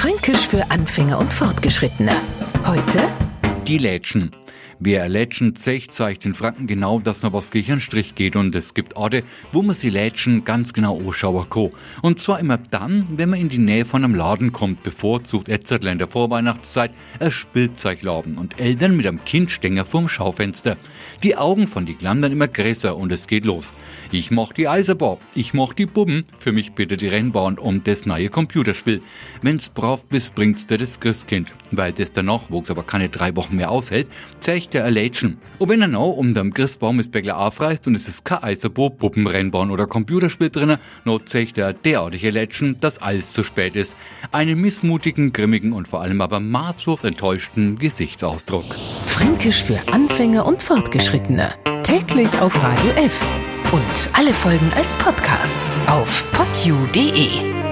Fränkisch für Anfänger und Fortgeschrittene. Heute Die Lätschen. Wer Lätschen zeigt, zeigt den Franken genau, dass noch was gegen einen Strich geht und es gibt Orte, wo man sie Lätschen ganz genau anschauen kann. Und zwar immer dann, wenn man in die Nähe von einem Laden kommt, bevorzugt Etzertler in der Vorweihnachtszeit ein Spielzeugladen und Eltern mit einem Kindstänger vorm Schaufenster. Die Augen von die Glandern immer größer und es geht los. Ich moch die Eisenbahn, ich moch die Bubben, für mich bitte die Rennbahn um das neue Computerspiel. Wenn's brav bist, bringt's dir das Christkind. Weil das danach, wo's aber keine drei Wochen mehr aushält, zeigt der Erlätschen. Und wenn er noch um dem Christbaum ist Bäckler aufreißt und es ist kein Eisenbahn, Puppenrennbahn oder Computerspiel drinne, noch zeigt er derartige Lätschen, dass alles zu spät ist. Einen missmutigen, grimmigen und vor allem aber maßlos enttäuschten Gesichtsausdruck. Fränkisch für Anfänger und Fortgeschrittene. Täglich auf Radio F. Und alle Folgen als Podcast auf podu.de.